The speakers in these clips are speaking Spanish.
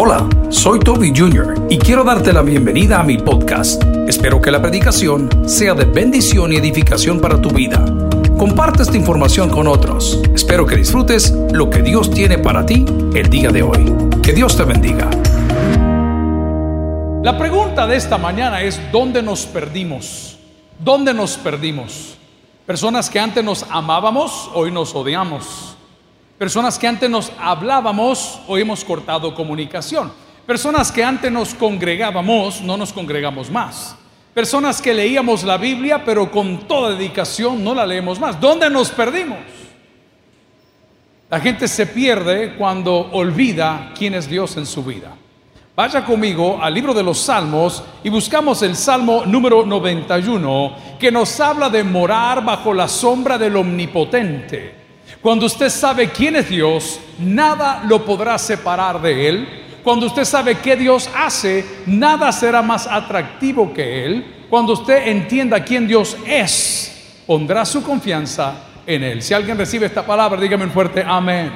Hola, soy Toby Jr. y quiero darte la bienvenida a mi podcast. Espero que la predicación sea de bendición y edificación para tu vida. Comparte esta información con otros. Espero que disfrutes lo que Dios tiene para ti el día de hoy. Que Dios te bendiga. La pregunta de esta mañana es, ¿dónde nos perdimos? ¿Dónde nos perdimos? Personas que antes nos amábamos, hoy nos odiamos. Personas que antes nos hablábamos, hoy hemos cortado comunicación. Personas que antes nos congregábamos, no nos congregamos más. Personas que leíamos la Biblia, pero con toda dedicación no la leemos más. ¿Dónde nos perdimos? La gente se pierde cuando olvida quién es Dios en su vida. Vaya conmigo al libro de los Salmos y buscamos el Salmo número 91 que nos habla de morar bajo la sombra del Omnipotente. Cuando usted sabe quién es Dios, nada lo podrá separar de Él. Cuando usted sabe qué Dios hace, nada será más atractivo que Él. Cuando usted entienda quién Dios es, pondrá su confianza en Él. Si alguien recibe esta palabra, dígame un fuerte amén.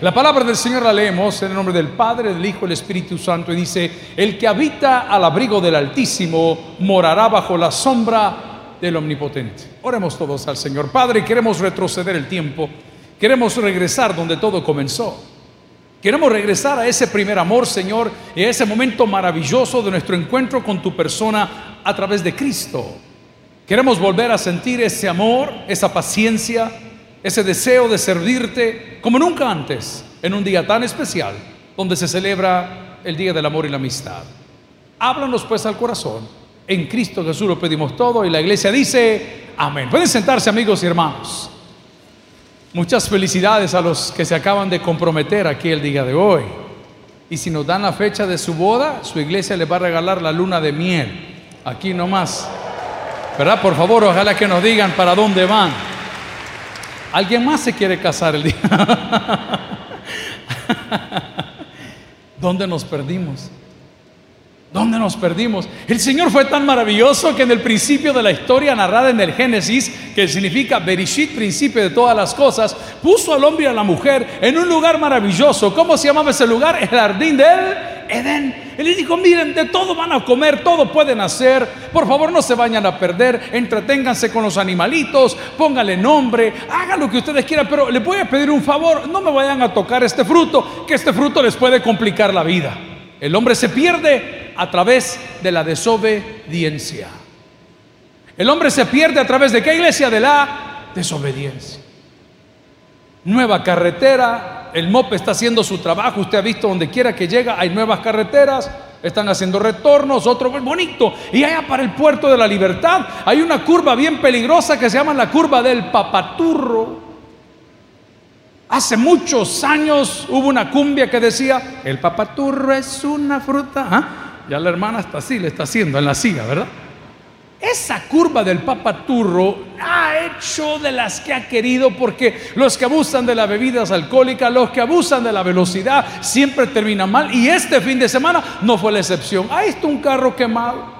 La palabra del Señor la leemos en el nombre del Padre, del Hijo y del Espíritu Santo y dice, el que habita al abrigo del Altísimo morará bajo la sombra del Omnipotente. Oremos todos al Señor. Padre, queremos retroceder el tiempo, queremos regresar donde todo comenzó. Queremos regresar a ese primer amor, Señor, y a ese momento maravilloso de nuestro encuentro con tu persona a través de Cristo. Queremos volver a sentir ese amor, esa paciencia, ese deseo de servirte como nunca antes en un día tan especial donde se celebra el Día del Amor y la Amistad. Háblanos pues al corazón. En Cristo Jesús lo pedimos todo y la iglesia dice, amén. Pueden sentarse amigos y hermanos. Muchas felicidades a los que se acaban de comprometer aquí el día de hoy. Y si nos dan la fecha de su boda, su iglesia les va a regalar la luna de miel. Aquí nomás. ¿Verdad? Por favor, ojalá que nos digan para dónde van. ¿Alguien más se quiere casar el día? ¿Dónde nos perdimos? ¿Dónde nos perdimos? El Señor fue tan maravilloso que en el principio de la historia narrada en el Génesis, que significa Berishit, principio de todas las cosas, puso al hombre y a la mujer en un lugar maravilloso. ¿Cómo se llamaba ese lugar? El jardín del Edén. Él les dijo, miren, de todo van a comer, todo pueden hacer. Por favor, no se vayan a perder, entreténganse con los animalitos, pónganle nombre, hagan lo que ustedes quieran, pero les voy a pedir un favor, no me vayan a tocar este fruto, que este fruto les puede complicar la vida. El hombre se pierde a través de la desobediencia. El hombre se pierde a través de qué iglesia? De la desobediencia. Nueva carretera, el MOP está haciendo su trabajo, usted ha visto donde quiera que llega, hay nuevas carreteras, están haciendo retornos, otro bonito. Y allá para el puerto de la libertad hay una curva bien peligrosa que se llama la curva del papaturro. Hace muchos años hubo una cumbia que decía, el papaturro es una fruta. ¿Ah? Ya la hermana está así, le está haciendo en la silla, ¿verdad? Esa curva del papaturro ha hecho de las que ha querido porque los que abusan de las bebidas alcohólicas, los que abusan de la velocidad, siempre terminan mal. Y este fin de semana no fue la excepción. Ahí está un carro quemado.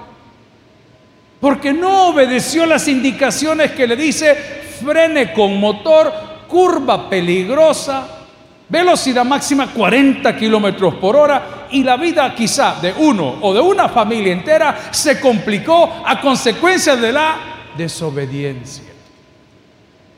Porque no obedeció las indicaciones que le dice frene con motor, curva peligrosa, velocidad máxima 40 kilómetros por hora y la vida quizá de uno o de una familia entera se complicó a consecuencia de la desobediencia.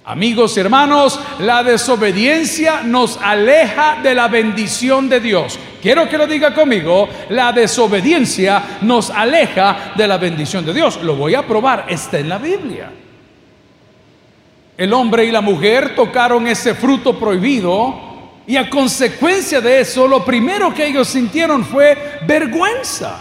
Amigos y hermanos, la desobediencia nos aleja de la bendición de Dios. Quiero que lo diga conmigo, la desobediencia nos aleja de la bendición de Dios. Lo voy a probar, está en la Biblia. El hombre y la mujer tocaron ese fruto prohibido y a consecuencia de eso lo primero que ellos sintieron fue vergüenza.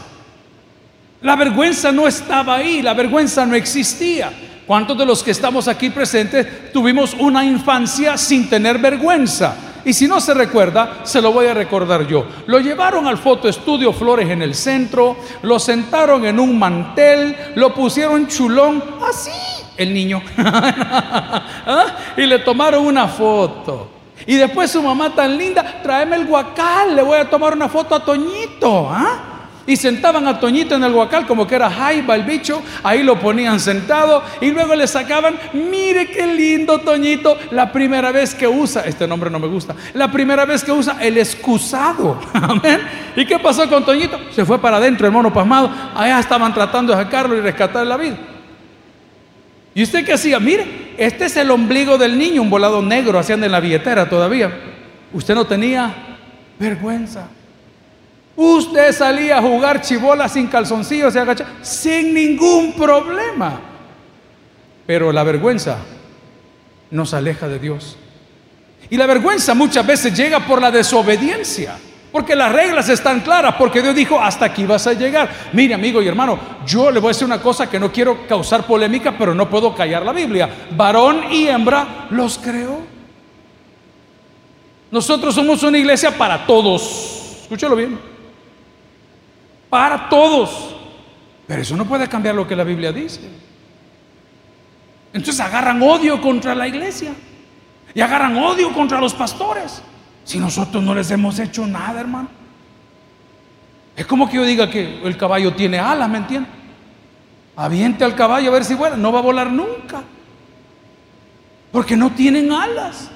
La vergüenza no estaba ahí, la vergüenza no existía. ¿Cuántos de los que estamos aquí presentes tuvimos una infancia sin tener vergüenza? Y si no se recuerda, se lo voy a recordar yo. Lo llevaron al fotoestudio Flores en el centro, lo sentaron en un mantel, lo pusieron chulón, así el niño. ¿Ah? Y le tomaron una foto. Y después su mamá tan linda, tráeme el guacal, le voy a tomar una foto a Toñito. ¿ah? Y sentaban a Toñito en el guacal como que era jaiba el bicho, ahí lo ponían sentado y luego le sacaban, mire qué lindo Toñito, la primera vez que usa, este nombre no me gusta, la primera vez que usa el excusado. Amén. ¿Y qué pasó con Toñito? Se fue para adentro el mono pasmado, allá estaban tratando de sacarlo y rescatar la vida. ¿Y usted qué hacía? Mire, este es el ombligo del niño, un volado negro, hacían en la billetera todavía. Usted no tenía vergüenza. Usted salía a jugar chibola sin calzoncillos y agachar sin ningún problema. Pero la vergüenza nos aleja de Dios. Y la vergüenza muchas veces llega por la desobediencia. Porque las reglas están claras, porque Dios dijo, hasta aquí vas a llegar. Mire, amigo y hermano, yo le voy a decir una cosa que no quiero causar polémica, pero no puedo callar la Biblia. Varón y hembra los creó. Nosotros somos una iglesia para todos. Escúchalo bien para todos. Pero eso no puede cambiar lo que la Biblia dice. Entonces agarran odio contra la iglesia y agarran odio contra los pastores. Si nosotros no les hemos hecho nada, hermano. Es como que yo diga que el caballo tiene alas, ¿me entiendes? Aviente al caballo a ver si vuela. No va a volar nunca. Porque no tienen alas.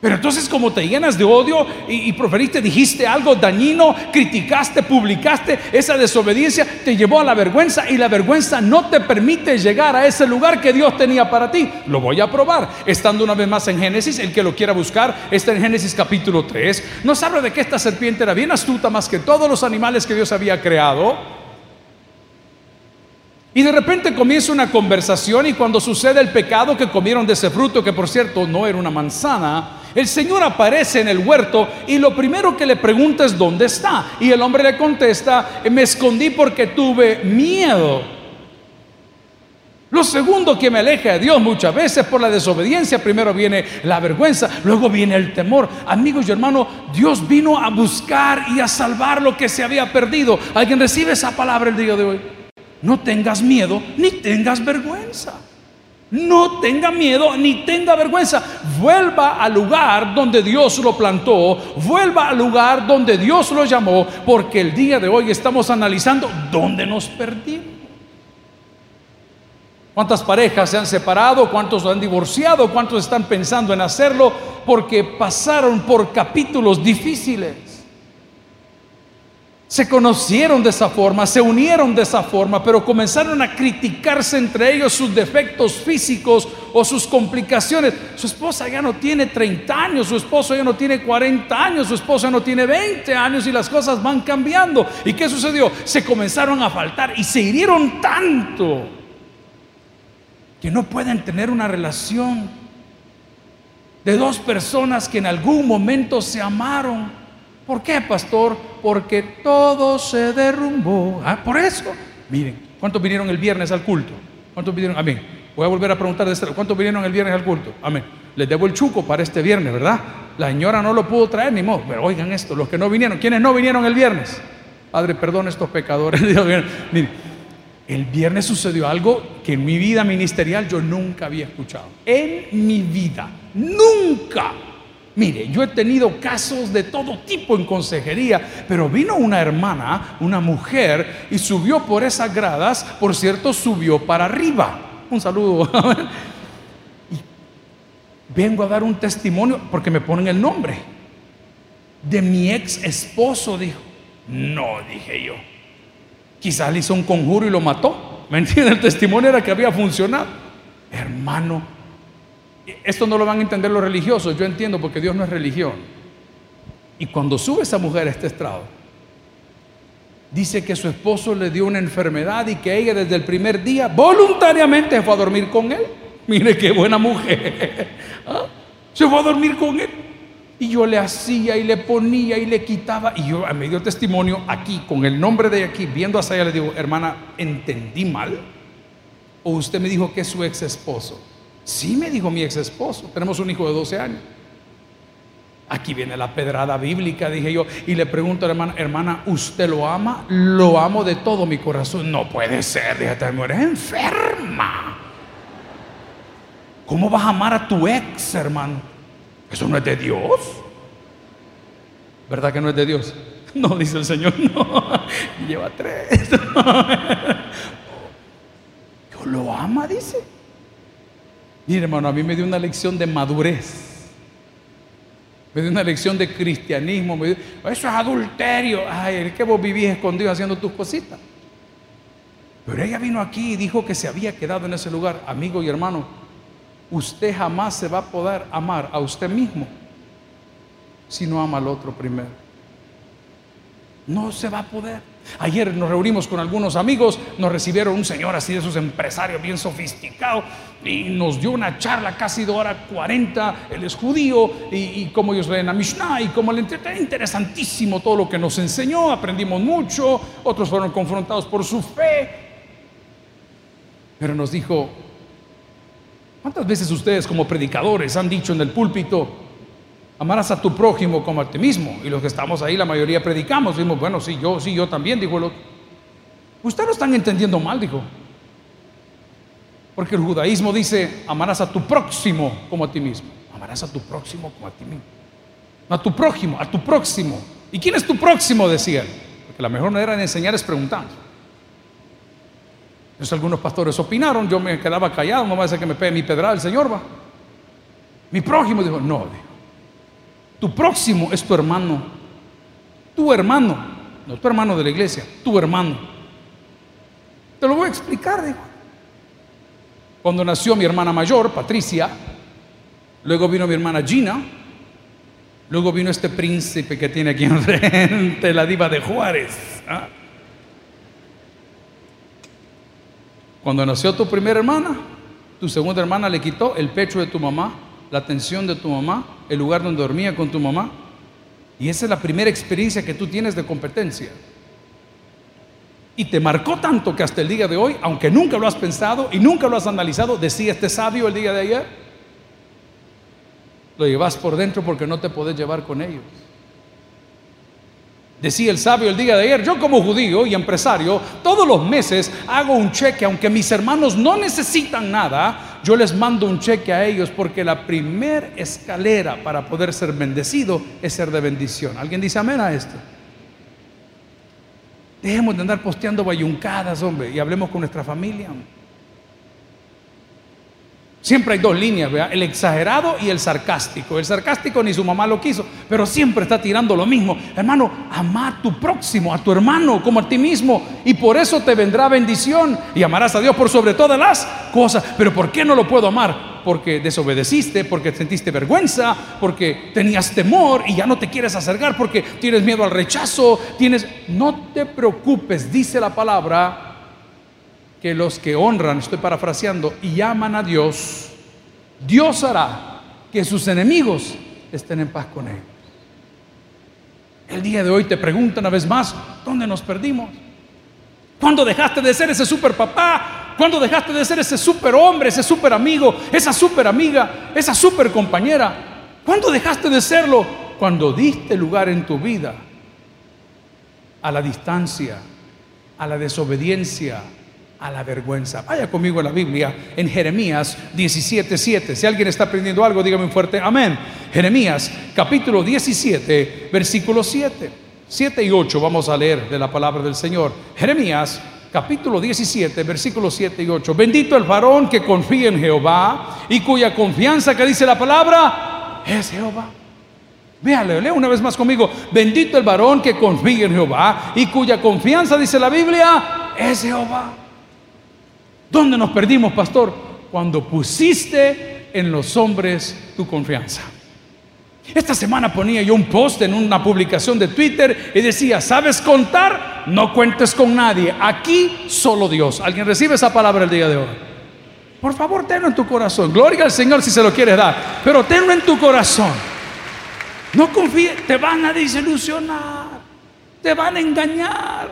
Pero entonces como te llenas de odio y, proferiste, dijiste algo dañino, criticaste, publicaste, esa desobediencia te llevó a la vergüenza y la vergüenza no te permite llegar a ese lugar que Dios tenía para ti. Lo voy a probar. Estando una vez más en Génesis, el que lo quiera buscar está en Génesis capítulo 3. Nos habla de que esta serpiente era bien astuta más que todos los animales que Dios había creado. Y de repente comienza una conversación y cuando sucede el pecado que comieron de ese fruto, que por cierto no era una manzana, el Señor aparece en el huerto y lo primero que le pregunta es ¿dónde está? Y el hombre le contesta, me escondí porque tuve miedo. Lo segundo que me aleja de Dios muchas veces por la desobediencia, primero viene la vergüenza, luego viene el temor. Amigos y hermanos, Dios vino a buscar y a salvar lo que se había perdido. ¿Alguien recibe esa palabra el día de hoy? No tengas miedo ni tengas vergüenza. No tenga miedo ni tenga vergüenza. Vuelva al lugar donde Dios lo plantó. Vuelva al lugar donde Dios lo llamó. Porque el día de hoy estamos analizando dónde nos perdimos. ¿Cuántas parejas se han separado? ¿Cuántos han divorciado? ¿Cuántos están pensando en hacerlo? Porque pasaron por capítulos difíciles. Se conocieron de esa forma, se unieron de esa forma, pero comenzaron a criticarse entre ellos sus defectos físicos o sus complicaciones. Su esposa ya no tiene 30 años, su esposo ya no tiene 40 años, su esposa no tiene 20 años y las cosas van cambiando. ¿Y qué sucedió? Se comenzaron a faltar y se hirieron tanto que no pueden tener una relación de dos personas que en algún momento se amaron ¿Por qué, pastor? Porque todo se derrumbó. Ah, por eso. Miren, ¿cuántos vinieron el viernes al culto? ¿Cuántos vinieron? Amén. Voy a volver a preguntar de este. ¿Cuántos vinieron el viernes al culto? Amén. Les debo el chuco para este viernes, ¿verdad? La señora no lo pudo traer ni modo. Pero oigan esto, los que no vinieron, ¿quiénes no vinieron el viernes? Padre, perdón estos pecadores. Miren, el viernes sucedió algo que en mi vida ministerial yo nunca había escuchado. En mi vida, nunca Mire, yo he tenido casos de todo tipo en consejería, pero vino una hermana, una mujer, y subió por esas gradas, por cierto, subió para arriba. Un saludo. y vengo a dar un testimonio porque me ponen el nombre de mi ex esposo, dijo. No, dije yo. Quizás le hizo un conjuro y lo mató. ¿Me entiende? El testimonio era que había funcionado. Hermano, esto no lo van a entender los religiosos, yo entiendo porque Dios no es religión. Y cuando sube esa mujer a este estrado, dice que su esposo le dio una enfermedad y que ella desde el primer día voluntariamente fue a dormir con él. Mire qué buena mujer. ¿Ah? Se fue a dormir con él. Y yo le hacía y le ponía y le quitaba. Y yo me dio testimonio aquí, con el nombre de aquí, viendo hacia ella, le digo, hermana, ¿entendí mal? ¿O usted me dijo que es su ex esposo? Sí, me dijo mi ex esposo, tenemos un hijo de 12 años. Aquí viene la pedrada bíblica, dije yo, y le pregunto a la hermana, hermana, ¿usted lo ama? Lo amo de todo mi corazón. No puede ser, déjate, eres enferma. ¿Cómo vas a amar a tu ex, hermano? Eso no es de Dios. ¿Verdad que no es de Dios? No, dice el Señor, no. Lleva tres. Dios lo ama, dice. Mire, hermano, a mí me dio una lección de madurez. Me dio una lección de cristianismo. Me eso es adulterio. Ay, es que vos vivís escondido haciendo tus cositas. Pero ella vino aquí y dijo que se había quedado en ese lugar. Amigo y hermano, usted jamás se va a poder amar a usted mismo si no ama al otro primero. No se va a poder. Ayer nos reunimos con algunos amigos, nos recibieron un señor así de esos empresarios bien sofisticados y nos dio una charla casi de hora 40. Él es judío y, como ellos leen a Mishnah y como le interesantísimo todo lo que nos enseñó, aprendimos mucho. Otros fueron confrontados por su fe, pero nos dijo: ¿Cuántas veces ustedes, como predicadores, han dicho en el púlpito? Amarás a tu prójimo como a ti mismo. Y los que estamos ahí, la mayoría predicamos. Dijimos, bueno, sí, yo, sí, yo también, dijo el otro. Ustedes lo están entendiendo mal, dijo. Porque el judaísmo dice, amarás a tu próximo como a ti mismo. Amarás a tu próximo como a ti mismo. No a tu prójimo, a tu próximo. ¿Y quién es tu próximo? Decía él. Porque la mejor manera de enseñar es preguntando. Entonces algunos pastores opinaron, yo me quedaba callado, no va a que me pegue mi pedrada el Señor, va. Mi prójimo dijo, no, dijo. Tu próximo es tu hermano. Tu hermano. No tu hermano de la iglesia, tu hermano. Te lo voy a explicar, dijo. Cuando nació mi hermana mayor, Patricia, luego vino mi hermana Gina, luego vino este príncipe que tiene aquí enfrente, la diva de Juárez. ¿ah? Cuando nació tu primera hermana, tu segunda hermana le quitó el pecho de tu mamá la atención de tu mamá, el lugar donde dormía con tu mamá. Y esa es la primera experiencia que tú tienes de competencia. Y te marcó tanto que hasta el día de hoy, aunque nunca lo has pensado y nunca lo has analizado, decía este sabio el día de ayer, lo llevas por dentro porque no te podés llevar con ellos. Decía el sabio el día de ayer, yo como judío y empresario, todos los meses hago un cheque, aunque mis hermanos no necesitan nada, yo les mando un cheque a ellos porque la primer escalera para poder ser bendecido es ser de bendición. ¿Alguien dice amén a esto? Dejemos de andar posteando bayuncadas, hombre, y hablemos con nuestra familia. Siempre hay dos líneas, el exagerado y el sarcástico. El sarcástico ni su mamá lo quiso, pero siempre está tirando lo mismo. Hermano, ama a tu próximo, a tu hermano como a ti mismo, y por eso te vendrá bendición y amarás a Dios por sobre todas las cosas. Pero ¿por qué no lo puedo amar? Porque desobedeciste, porque sentiste vergüenza, porque tenías temor y ya no te quieres acercar, porque tienes miedo al rechazo, tienes... No te preocupes, dice la palabra, que los que honran, estoy parafraseando, y aman a Dios, Dios hará que sus enemigos estén en paz con ellos. El día de hoy te pregunto una vez más, ¿dónde nos perdimos? ¿Cuándo dejaste de ser ese super papá? ¿Cuándo dejaste de ser ese super hombre, ese super amigo, esa super amiga, esa super compañera? ¿Cuándo dejaste de serlo? Cuando diste lugar en tu vida a la distancia, a la desobediencia, a la vergüenza. Vaya conmigo a la Biblia en Jeremías 17:7. Si alguien está aprendiendo algo, dígame un fuerte amén. Jeremías capítulo 17, versículo 7. 7 y 8 vamos a leer de la palabra del Señor. Jeremías capítulo 17, versículos 7 y 8. Bendito el varón que confía en Jehová y cuya confianza que dice la palabra es Jehová. Véale, lea una vez más conmigo. Bendito el varón que confía en Jehová y cuya confianza, dice la Biblia, es Jehová. ¿Dónde nos perdimos, pastor? Cuando pusiste en los hombres tu confianza. Esta semana ponía yo un post en una publicación de Twitter y decía, ¿sabes contar? No cuentes con nadie. Aquí solo Dios. ¿Alguien recibe esa palabra el día de hoy? Por favor, tenlo en tu corazón. Gloria al Señor si se lo quieres dar. Pero tenlo en tu corazón. No confíes, te van a desilusionar. Te van a engañar.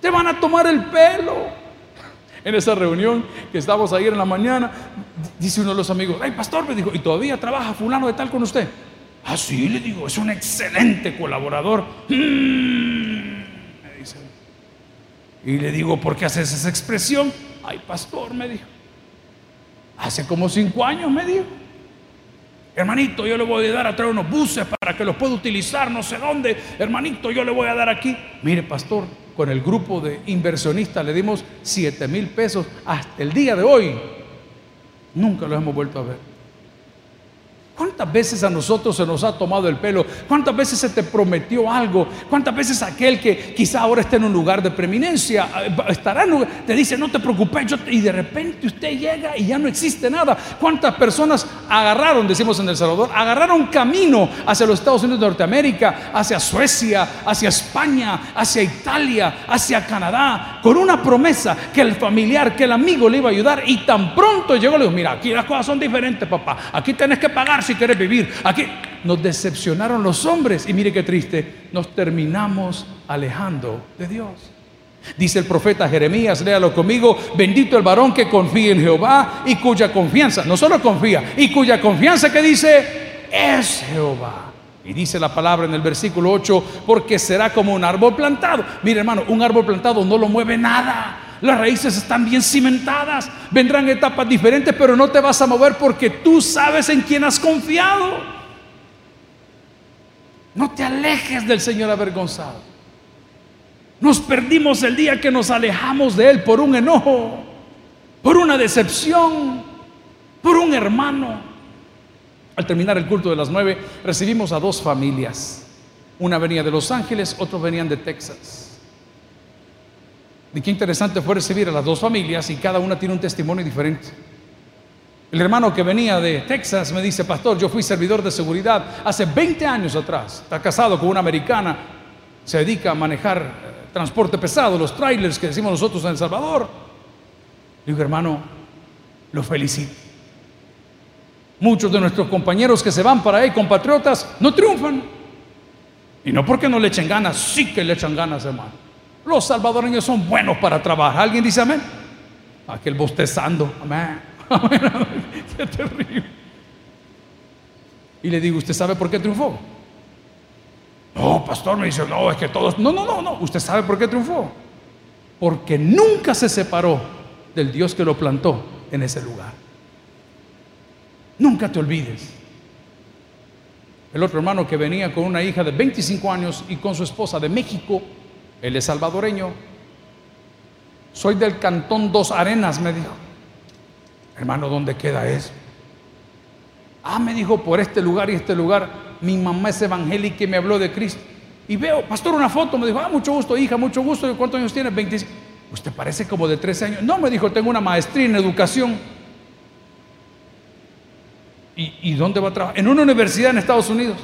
Te van a tomar el pelo en esa reunión que estábamos ayer en la mañana, dice uno de los amigos, ay pastor, me dijo, ¿y todavía trabaja fulano de tal con usted? Ah, sí, le digo, es un excelente colaborador. Mm, me. Y le digo, ¿por qué haces esa expresión? Ay, pastor, me dijo. Hace como cinco años, me dijo. Hermanito, yo le voy a dar a traer unos buses para que los pueda utilizar, no sé dónde. Hermanito, yo le voy a dar aquí. Mire, pastor, con el grupo de inversionistas le dimos 7 mil pesos hasta el día de hoy. Nunca los hemos vuelto a ver. ¿Cuántas veces a nosotros se nos ha tomado el pelo? ¿Cuántas veces se te prometió algo? ¿Cuántas veces aquel que quizá ahora está en un lugar de preeminencia, eh, estará en te dice, no te preocupes, y de repente usted llega y ya no existe nada? ¿Cuántas personas agarraron, decimos en El Salvador, agarraron camino hacia los Estados Unidos de Norteamérica, hacia Suecia, hacia España, hacia Italia, hacia Canadá, con una promesa que el familiar, que el amigo le iba a ayudar y tan pronto llegó, le dijo, mira, aquí las cosas son diferentes, papá, aquí tenés que pagar si quieres vivir. Aquí nos decepcionaron los hombres y mire qué triste, nos terminamos alejando de Dios. Dice el profeta Jeremías, léalo conmigo, bendito el varón que confía en Jehová y cuya confianza, no solo confía, y cuya confianza que dice es Jehová. Y dice la palabra en el versículo 8, porque será como un árbol plantado. Mire hermano, un árbol plantado no lo mueve nada. Las raíces están bien cimentadas. Vendrán etapas diferentes, pero no te vas a mover porque tú sabes en quién has confiado. No te alejes del Señor avergonzado. Nos perdimos el día que nos alejamos de Él por un enojo, por una decepción, por un hermano. Al terminar el culto de las nueve, recibimos a dos familias. Una venía de Los Ángeles, otros venían de Texas. Y qué interesante fue recibir a las dos familias y cada una tiene un testimonio diferente. El hermano que venía de Texas me dice, pastor, yo fui servidor de seguridad hace 20 años atrás. Está casado con una americana, se dedica a manejar eh, transporte pesado, los trailers que decimos nosotros en El Salvador. Digo, hermano, lo felicito. Muchos de nuestros compañeros que se van para ahí, compatriotas, no triunfan. Y no porque no le echen ganas, sí que le echan ganas, hermano. Los salvadoreños son buenos para trabajar. ¿Alguien dice amén? Aquel bostezando. Amén. Qué terrible. Y le digo, ¿usted sabe por qué triunfó? No, pastor, me dice, no, es que todos. No, no, no, no. ¿Usted sabe por qué triunfó? Porque nunca se separó del Dios que lo plantó en ese lugar. Nunca te olvides. El otro hermano que venía con una hija de 25 años y con su esposa de México él es salvadoreño. Soy del cantón Dos Arenas, me dijo. Hermano, ¿dónde queda eso? Ah, me dijo, por este lugar y este lugar. Mi mamá es evangélica y me habló de Cristo. Y veo, pastor, una foto. Me dijo, ah, mucho gusto, hija, mucho gusto. ¿Cuántos años tiene? 25. Usted parece como de 13 años. No, me dijo, tengo una maestría en educación. ¿Y, y dónde va a trabajar? En una universidad en Estados Unidos.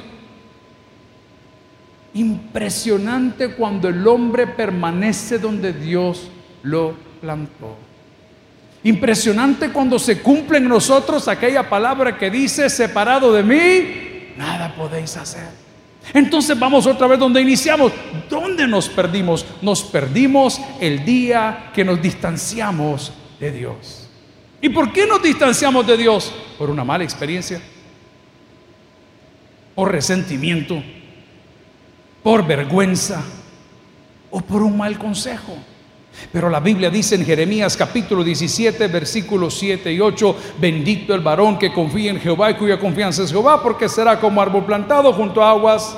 Impresionante cuando el hombre permanece donde Dios lo plantó. Impresionante cuando se cumple en nosotros aquella palabra que dice, separado de mí, nada podéis hacer. Entonces vamos otra vez donde iniciamos. ¿Dónde nos perdimos? Nos perdimos el día que nos distanciamos de Dios. ¿Y por qué nos distanciamos de Dios? Por una mala experiencia, por resentimiento, por vergüenza o por un mal consejo. Pero la Biblia dice en Jeremías capítulo 17, versículos 7 y 8, bendito el varón que confía en Jehová y cuya confianza es Jehová, porque será como árbol plantado junto a aguas,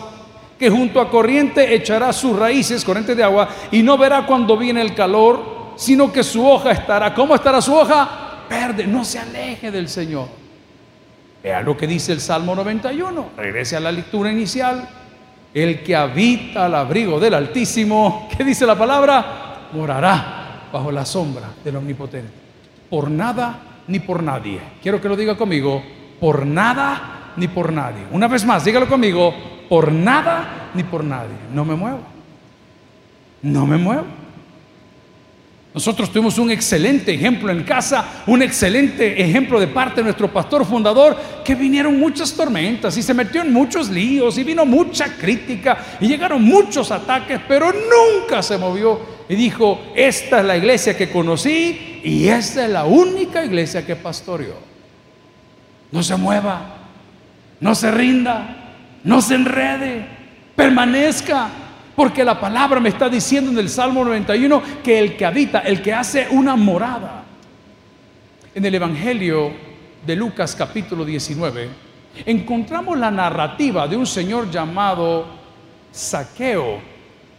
que junto a corriente echará sus raíces, corriente de agua, y no verá cuando viene el calor, sino que su hoja estará. ¿Cómo estará su hoja? Verde, no se aleje del Señor. Vea lo que dice el Salmo 91, regrese a la lectura inicial. El que habita al abrigo del Altísimo, ¿qué dice la palabra? Morará bajo la sombra del Omnipotente. Por nada ni por nadie. Quiero que lo diga conmigo. Por nada ni por nadie. Una vez más, dígalo conmigo. Por nada ni por nadie. No me muevo. No me muevo. Nosotros tuvimos un excelente ejemplo en casa, un excelente ejemplo de parte de nuestro pastor fundador, que vinieron muchas tormentas y se metió en muchos líos y vino mucha crítica y llegaron muchos ataques, pero nunca se movió y dijo, esta es la iglesia que conocí y esta es la única iglesia que pastoreó. No se mueva, no se rinda, no se enrede, permanezca, porque la palabra me está diciendo en el Salmo 91 que el que habita, el que hace una morada. En el Evangelio de Lucas capítulo 19, encontramos la narrativa de un señor llamado Saqueo.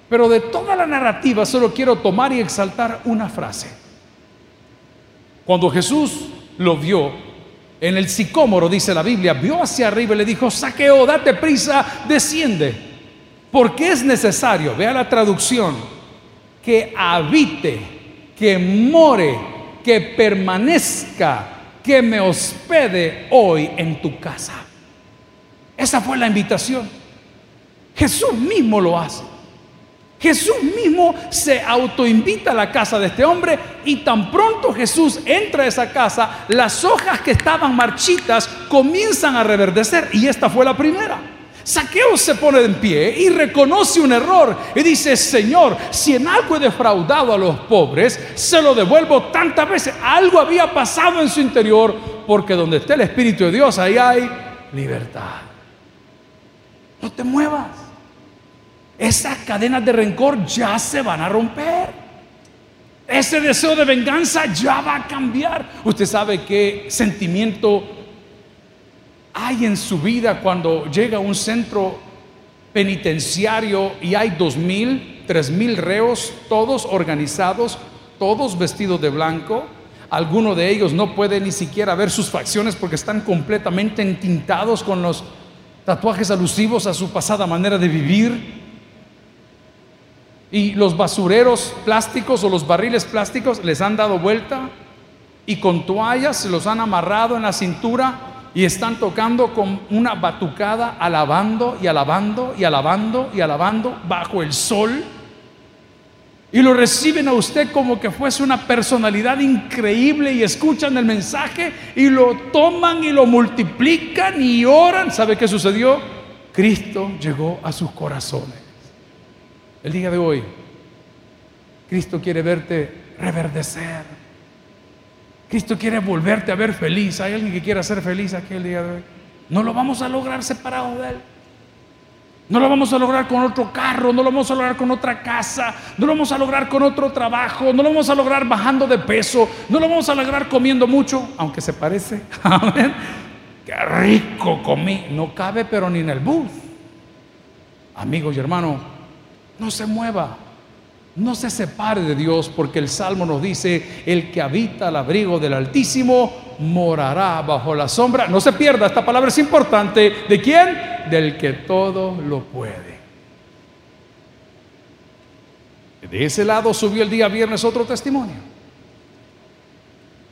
Pero de toda la narrativa solo quiero tomar y exaltar una frase. Cuando Jesús lo vio en el sicómoro, dice la Biblia, vio hacia arriba y le dijo, Saqueo, date prisa, desciende. Porque es necesario, vea la traducción, que habite, que more, que permanezca, que me hospede hoy en tu casa. Esa fue la invitación. Jesús mismo lo hace. Jesús mismo se autoinvita a la casa de este hombre y tan pronto Jesús entra a esa casa, las hojas que estaban marchitas comienzan a reverdecer y esta fue la primera. Saqueo se pone en pie y reconoce un error y dice, Señor, si en algo he defraudado a los pobres, se lo devuelvo tantas veces. Algo había pasado en su interior porque donde está el Espíritu de Dios, ahí hay libertad. No te muevas. Esas cadenas de rencor ya se van a romper. Ese deseo de venganza ya va a cambiar. Usted sabe qué sentimiento hay en su vida cuando llega a un centro penitenciario y hay dos mil, tres mil reos, todos organizados, todos vestidos de blanco. Alguno de ellos no puede ni siquiera ver sus facciones porque están completamente entintados con los tatuajes alusivos a su pasada manera de vivir. Y los basureros plásticos o los barriles plásticos les han dado vuelta y con toallas se los han amarrado en la cintura y están tocando con una batucada, alabando y alabando y alabando y alabando bajo el sol. Y lo reciben a usted como que fuese una personalidad increíble y escuchan el mensaje y lo toman y lo multiplican y oran. ¿Sabe qué sucedió? Cristo llegó a sus corazones. El día de hoy, Cristo quiere verte reverdecer. Cristo quiere volverte a ver feliz. ¿Hay alguien que quiera ser feliz aquí el día de hoy? No lo vamos a lograr separado de Él. No lo vamos a lograr con otro carro, no lo vamos a lograr con otra casa, no lo vamos a lograr con otro trabajo, no lo vamos a lograr bajando de peso, no lo vamos a lograr comiendo mucho, aunque se parece. Amén. Qué rico comí. No cabe, pero ni en el bus. Amigos y hermanos, no se mueva. No se separe de Dios porque el Salmo nos dice, el que habita al abrigo del Altísimo morará bajo la sombra. No se pierda, esta palabra es importante. ¿De quién? Del que todo lo puede. De ese lado subió el día viernes otro testimonio.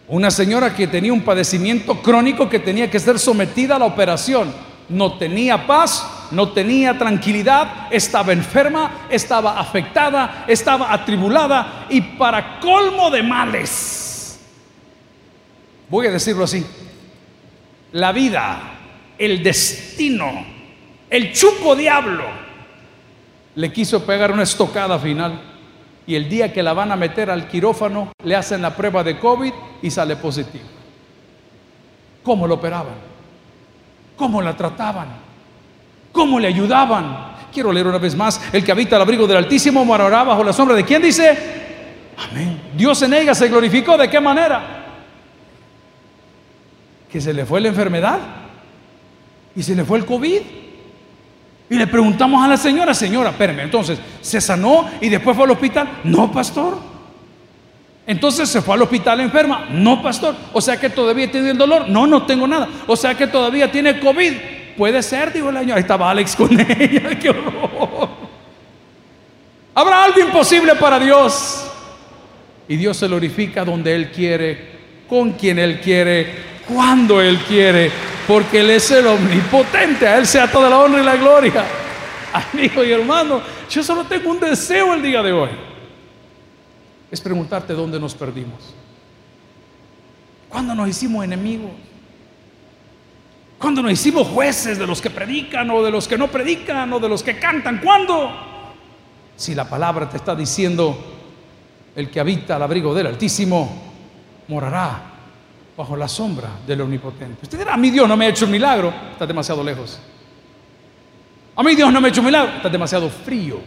Una señora que tenía un padecimiento crónico que tenía que ser sometida a la operación. No tenía paz, no tenía tranquilidad, estaba enferma, estaba afectada, estaba atribulada y para colmo de males, voy a decirlo así, la vida, el destino, el chupo diablo, le quiso pegar una estocada final y el día que la van a meter al quirófano le hacen la prueba de COVID y sale positivo. ¿Cómo lo operaban? ¿Cómo la trataban? Cómo le ayudaban. Quiero leer una vez más, el que habita al abrigo del Altísimo morará bajo la sombra de quién dice, amén. Dios en ella se glorificó, ¿de qué manera? Que se le fue la enfermedad y se le fue el COVID. Y le preguntamos a la señora, señora, espérame, entonces, ¿se sanó y después fue al hospital? No, pastor. Entonces se fue al hospital enferma. No, pastor. O sea que todavía tiene el dolor. No, no tengo nada. O sea que todavía tiene COVID. Puede ser, dijo el año. Ahí estaba Alex con ella. Qué horror. Habrá algo imposible para Dios. Y Dios se glorifica donde Él quiere, con quien Él quiere, cuando Él quiere, porque Él es el omnipotente. A Él sea toda la honra y la gloria. Amigo y hermano, yo solo tengo un deseo el día de hoy. Es preguntarte dónde nos perdimos. ¿Cuándo nos hicimos enemigos? Cuando nos hicimos jueces de los que predican o de los que no predican o de los que cantan? ¿Cuándo? Si la palabra te está diciendo, el que habita al abrigo del Altísimo morará bajo la sombra del Omnipotente. Usted dirá, a mí Dios no me ha hecho un milagro, está demasiado lejos. A mí Dios no me ha hecho un milagro, está demasiado frío.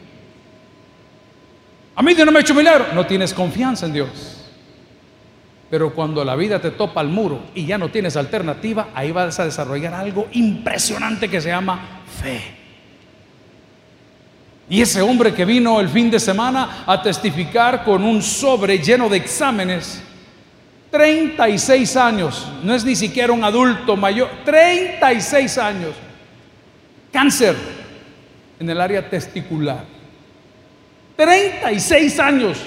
A mí Dios no me ha hecho un milagro, no tienes confianza en Dios. Pero cuando la vida te topa al muro y ya no tienes alternativa, ahí vas a desarrollar algo impresionante que se llama fe. Y ese hombre que vino el fin de semana a testificar con un sobre lleno de exámenes, 36 años, no es ni siquiera un adulto mayor, 36 años, cáncer en el área testicular, 36 años.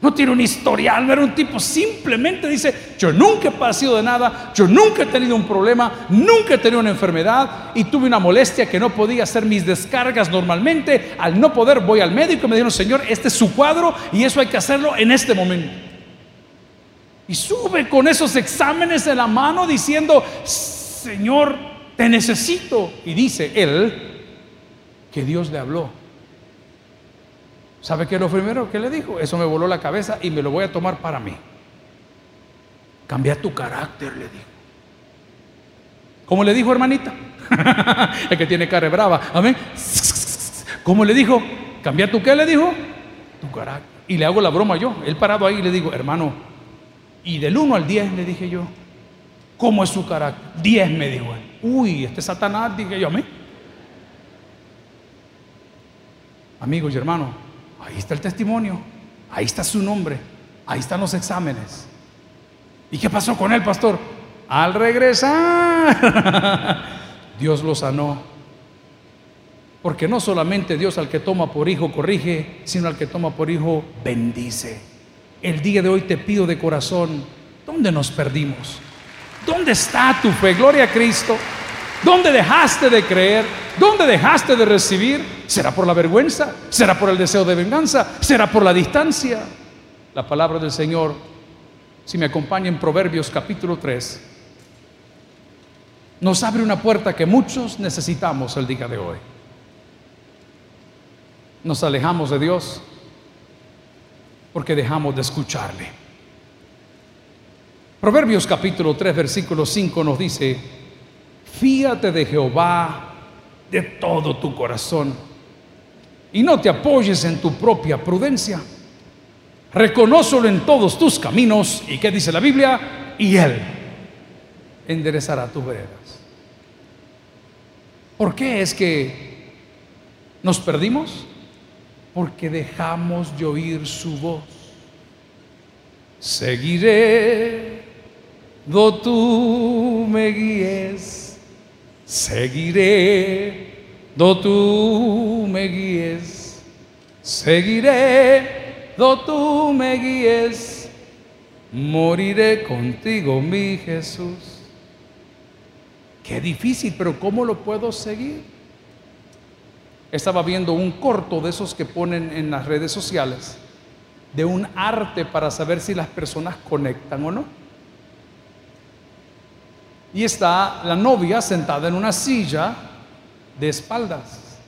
No tiene un historial, no era un tipo, simplemente dice, yo nunca he pasado de nada, yo nunca he tenido un problema, nunca he tenido una enfermedad y tuve una molestia que no podía hacer mis descargas normalmente. Al no poder voy al médico y me dijeron, Señor, este es su cuadro y eso hay que hacerlo en este momento. Y sube con esos exámenes en la mano diciendo, Señor, te necesito. Y dice él que Dios le habló ¿Sabe qué es lo primero que le dijo? Eso me voló la cabeza y me lo voy a tomar para mí. Cambia tu carácter, le dijo. ¿Cómo le dijo, hermanita? el que tiene cara brava. Amén. ¿Cómo le dijo? ¿Cambia tu qué? Le dijo. Tu carácter. Y le hago la broma yo. Él parado ahí y le digo, hermano, y del 1 al 10 le dije yo, ¿cómo es su carácter? 10 me dijo él. Uy, este Satanás, dije yo, amén. Amigos y hermanos, Ahí está el testimonio, ahí está su nombre, ahí están los exámenes. ¿Y qué pasó con él, pastor? Al regresar, Dios lo sanó. Porque no solamente Dios al que toma por hijo corrige, sino al que toma por hijo bendice. El día de hoy te pido de corazón, ¿dónde nos perdimos? ¿Dónde está tu fe? Gloria a Cristo. ¿Dónde dejaste de creer? ¿Dónde dejaste de recibir? ¿Será por la vergüenza? ¿Será por el deseo de venganza? ¿Será por la distancia? La palabra del Señor, si me acompaña en Proverbios capítulo 3, nos abre una puerta que muchos necesitamos el día de hoy. Nos alejamos de Dios porque dejamos de escucharle. Proverbios capítulo 3, versículo 5 nos dice, fíate de Jehová de todo tu corazón y no te apoyes en tu propia prudencia. Reconócelo en todos tus caminos. ¿Y qué dice la Biblia? Y Él enderezará tus veredas. ¿Por qué es que nos perdimos? Porque dejamos de oír su voz. Seguiré, do tú me guíes Seguiré, do tú me guíes. Seguiré, do tú me guíes. Moriré contigo, mi Jesús. Qué difícil, pero ¿cómo lo puedo seguir? Estaba viendo un corto de esos que ponen en las redes sociales, de un arte para saber si las personas conectan o no y está la novia sentada en una silla de espaldas,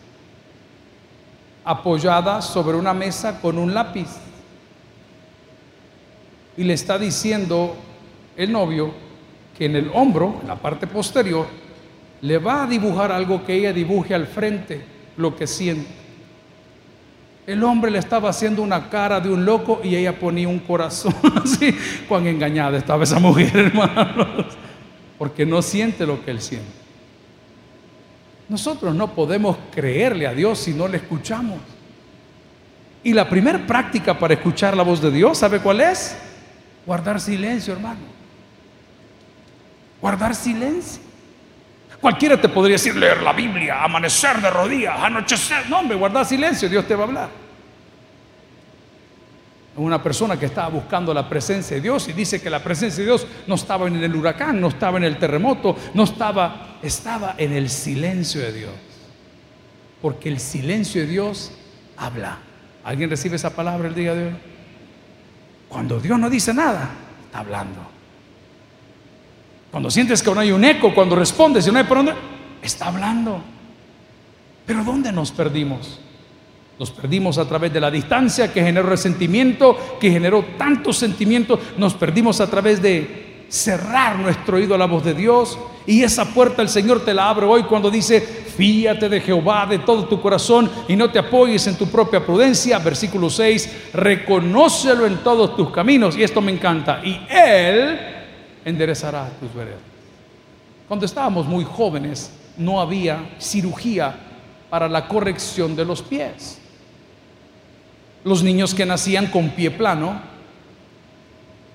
apoyada sobre una mesa con un lápiz. Y le está diciendo el novio que en el hombro, en la parte posterior, le va a dibujar algo que ella dibuje al frente, lo que siente. El hombre le estaba haciendo una cara de un loco y ella ponía un corazón así. Cuán engañada estaba esa mujer, hermanos porque no siente lo que Él siente. Nosotros no podemos creerle a Dios si no le escuchamos. Y la primera práctica para escuchar la voz de Dios, ¿sabe cuál es? Guardar silencio, hermano. Guardar silencio. Cualquiera te podría decir leer la Biblia, amanecer de rodillas, anochecer. No, hombre, guardar silencio, Dios te va a hablar una persona que estaba buscando la presencia de Dios y dice que la presencia de Dios no estaba en el huracán, no estaba en el terremoto, no estaba, estaba en el silencio de Dios. Porque el silencio de Dios habla. ¿Alguien recibe esa palabra el día de hoy? Cuando Dios no dice nada, está hablando. Cuando sientes que no hay un eco, cuando respondes y no hay por dónde, está hablando. Pero ¿dónde nos perdimos? Nos perdimos a través de la distancia que generó resentimiento, que generó tantos sentimientos. Nos perdimos a través de cerrar nuestro oído a la voz de Dios. Y esa puerta el Señor te la abre hoy cuando dice, Fíate de Jehová de todo tu corazón y no te apoyes en tu propia prudencia. Versículo 6, reconócelo en todos tus caminos. Y esto me encanta. Y Él enderezará tus veredas. Cuando estábamos muy jóvenes, no había cirugía para la corrección de los pies. Los niños que nacían con pie plano,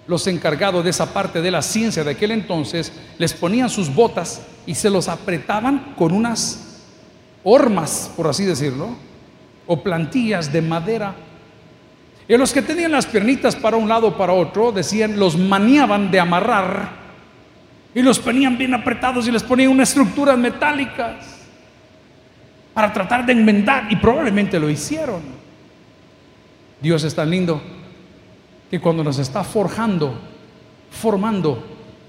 los encargados de esa parte de la ciencia de aquel entonces, les ponían sus botas y se los apretaban con unas hormas, por así decirlo, o plantillas de madera. Y los que tenían las piernitas para un lado o para otro, decían, los maniaban de amarrar y los ponían bien apretados y les ponían unas estructuras metálicas para tratar de enmendar y probablemente lo hicieron. Dios es tan lindo que cuando nos está forjando, formando,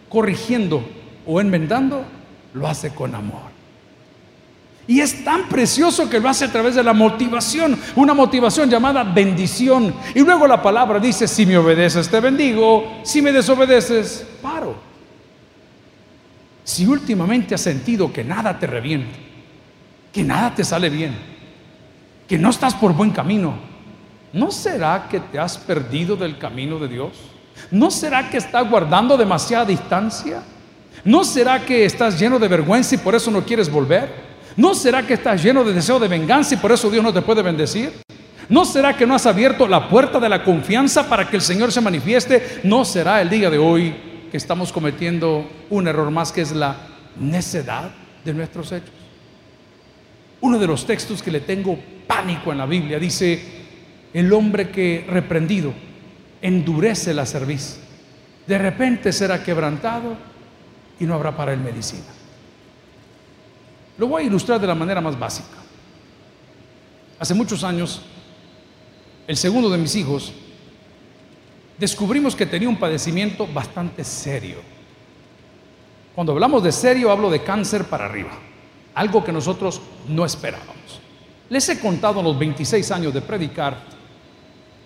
corrigiendo o enmendando, lo hace con amor. Y es tan precioso que lo hace a través de la motivación, una motivación llamada bendición. Y luego la palabra dice, si me obedeces te bendigo, si me desobedeces, paro. Si últimamente has sentido que nada te revienta, que nada te sale bien, que no estás por buen camino, ¿no será que te has perdido del camino de Dios? ¿No será que estás guardando demasiada distancia? ¿No será que estás lleno de vergüenza y por eso no quieres volver? ¿No será que estás lleno de deseo de venganza y por eso Dios no te puede bendecir? ¿No será que no has abierto la puerta de la confianza para que el Señor se manifieste? ¿No será el día de hoy que estamos cometiendo un error más que es la necedad de nuestros hechos? Uno de los textos que le tengo pánico en la Biblia dice, el hombre que reprendido endurece la cerviz, de repente será quebrantado y no habrá para él medicina. Lo voy a ilustrar de la manera más básica. Hace muchos años, el segundo de mis hijos, descubrimos que tenía un padecimiento bastante serio. Cuando hablamos de serio, hablo de cáncer para arriba, algo que nosotros no esperábamos. Les he contado en los 26 años de predicar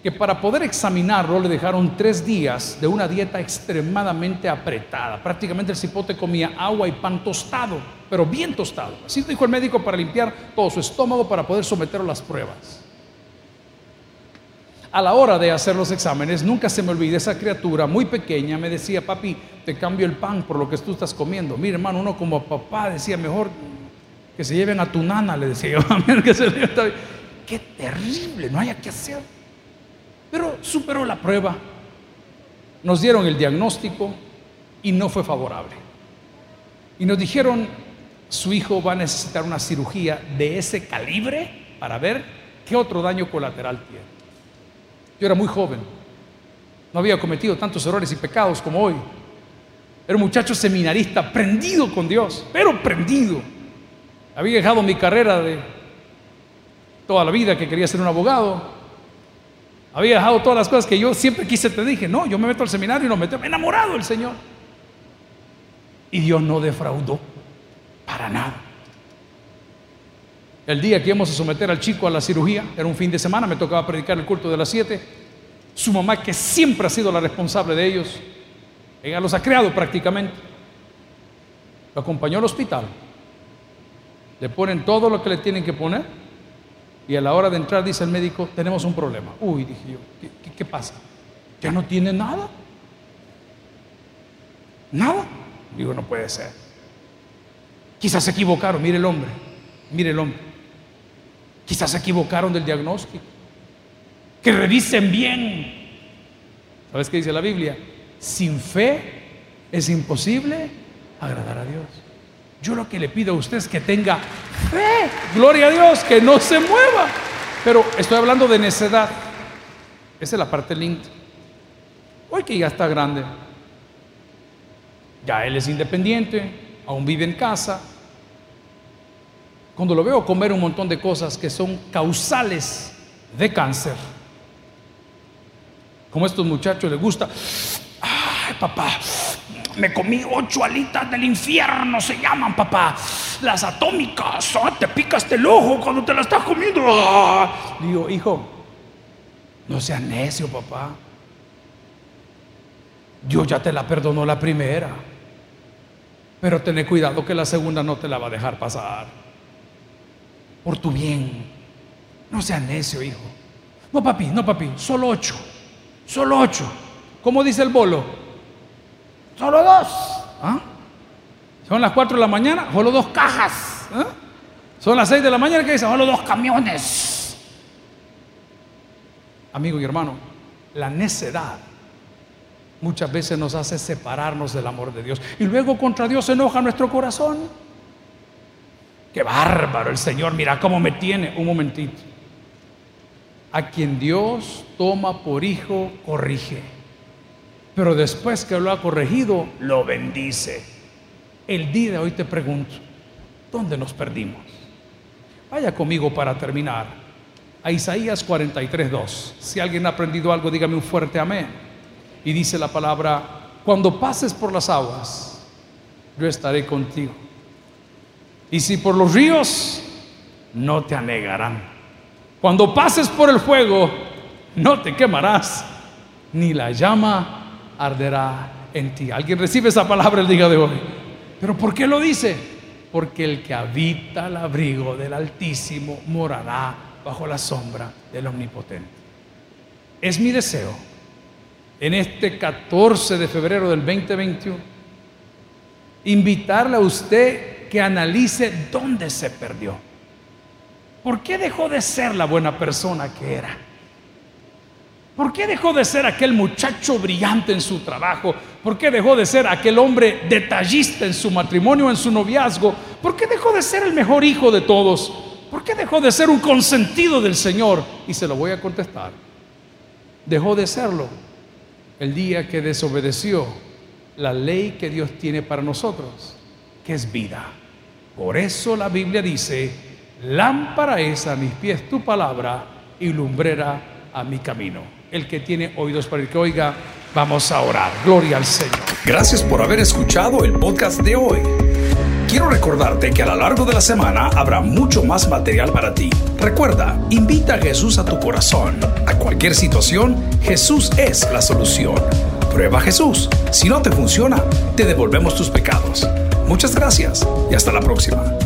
que para poder examinarlo le dejaron tres días de una dieta extremadamente apretada. Prácticamente el cipote comía agua y pan tostado, pero bien tostado. Así dijo el médico para limpiar todo su estómago para poder someterlo a las pruebas. A la hora de hacer los exámenes, nunca se me olvide esa criatura muy pequeña me decía, papi, te cambio el pan por lo que tú estás comiendo. Mira, hermano, uno como papá decía, mejor que se lleven a tu nana, le decía yo, que se Qué terrible, no haya que hacer. Pero superó la prueba, nos dieron el diagnóstico y no fue favorable. Y nos dijeron, su hijo va a necesitar una cirugía de ese calibre para ver qué otro daño colateral tiene. Yo era muy joven, no había cometido tantos errores y pecados como hoy. Era un muchacho seminarista, prendido con Dios, pero prendido. Había dejado mi carrera de toda la vida que quería ser un abogado había dejado todas las cosas que yo siempre quise, te dije, no, yo me meto al seminario y no meto, enamorado del Señor. Y Dios no defraudó para nada. El día que íbamos a someter al chico a la cirugía, era un fin de semana, me tocaba predicar el culto de las 7. Su mamá, que siempre ha sido la responsable de ellos, ella los ha creado prácticamente, lo acompañó al hospital. Le ponen todo lo que le tienen que poner y a la hora de entrar dice el médico, tenemos un problema. Uy, dije yo, ¿qué, pasa? ¿Ya no tiene nada? ¿Nada? Digo, no puede ser. Quizás se equivocaron, mire el hombre, mire el hombre. Quizás se equivocaron del diagnóstico. Que revisen bien. ¿Sabes qué dice la Biblia? Sin fe es imposible agradar a Dios. Yo lo que le pido a usted es que tenga fe, gloria a Dios, que no se mueva. Pero estoy hablando de necedad. Esa es la parte linda. Hoy que ya está grande, ya él es independiente, aún vive en casa. Cuando lo veo comer un montón de cosas que son causales de cáncer, como a estos muchachos les gusta, ay papá, me comí ocho alitas del infierno, se llaman, papá. Las atómicas, ah, te picas el ojo cuando te las estás comiendo. Ah. Digo, hijo, no seas necio, papá. Dios ya te la perdonó la primera. Pero ten cuidado que la segunda no te la va a dejar pasar. por tu bien. No seas necio, hijo. No, papi, no, papi, solo ocho. Solo ocho. ¿Cómo dice el bolo? Solo dos. ¿Ah? Son las cuatro de la mañana, solo dos cajas. ¿Ah? Son las seis de la mañana, ¿qué dice? Solo dos camiones. Amigo y hermano, la necedad muchas veces nos hace separarnos del amor de Dios. Y luego contra Dios se enoja nuestro corazón. Qué bárbaro el Señor, mira cómo me tiene. Un momentito. A quien Dios toma por hijo, corrige. Pero después que lo ha corregido, lo bendice. El día de hoy te pregunto, ¿dónde nos perdimos? Vaya conmigo para terminar. A Isaías 43, 2. Si alguien ha aprendido algo, dígame un fuerte amén. Y dice la palabra, cuando pases por las aguas, yo estaré contigo. Y si por los ríos, no te anegarán. Cuando pases por el fuego, no te quemarás, ni la llama arderá en ti. ¿Alguien recibe esa palabra el día de hoy? ¿Pero por qué lo dice? Porque el que habita al abrigo del Altísimo morará bajo la sombra del Omnipotente. Es mi deseo en este 14 de febrero del 2021 invitarle a usted que analice dónde se perdió. ¿Por qué dejó de ser la buena persona que era? ¿Por qué dejó de ser aquel muchacho brillante en su trabajo? ¿Por qué dejó de ser aquel hombre detallista en su matrimonio, en su noviazgo? ¿Por qué dejó de ser el mejor hijo de todos? ¿Por qué dejó de ser un consentido del Señor? Y se lo voy a contestar. Dejó de serlo el día que desobedeció la ley que Dios tiene para nosotros, que es vida. Por eso la Biblia dice, lámpara es a mis pies tu palabra y lumbrera a mi camino. El que tiene oídos para el que oiga, vamos a orar. Gloria al Señor. Gracias por haber escuchado el podcast de hoy. Quiero recordarte que a lo largo de la semana habrá mucho más material para ti. Recuerda, invita a Jesús a tu corazón. A cualquier situación, Jesús es la solución. Prueba a Jesús. Si no te funciona, te devolvemos tus pecados. Muchas gracias y hasta la próxima.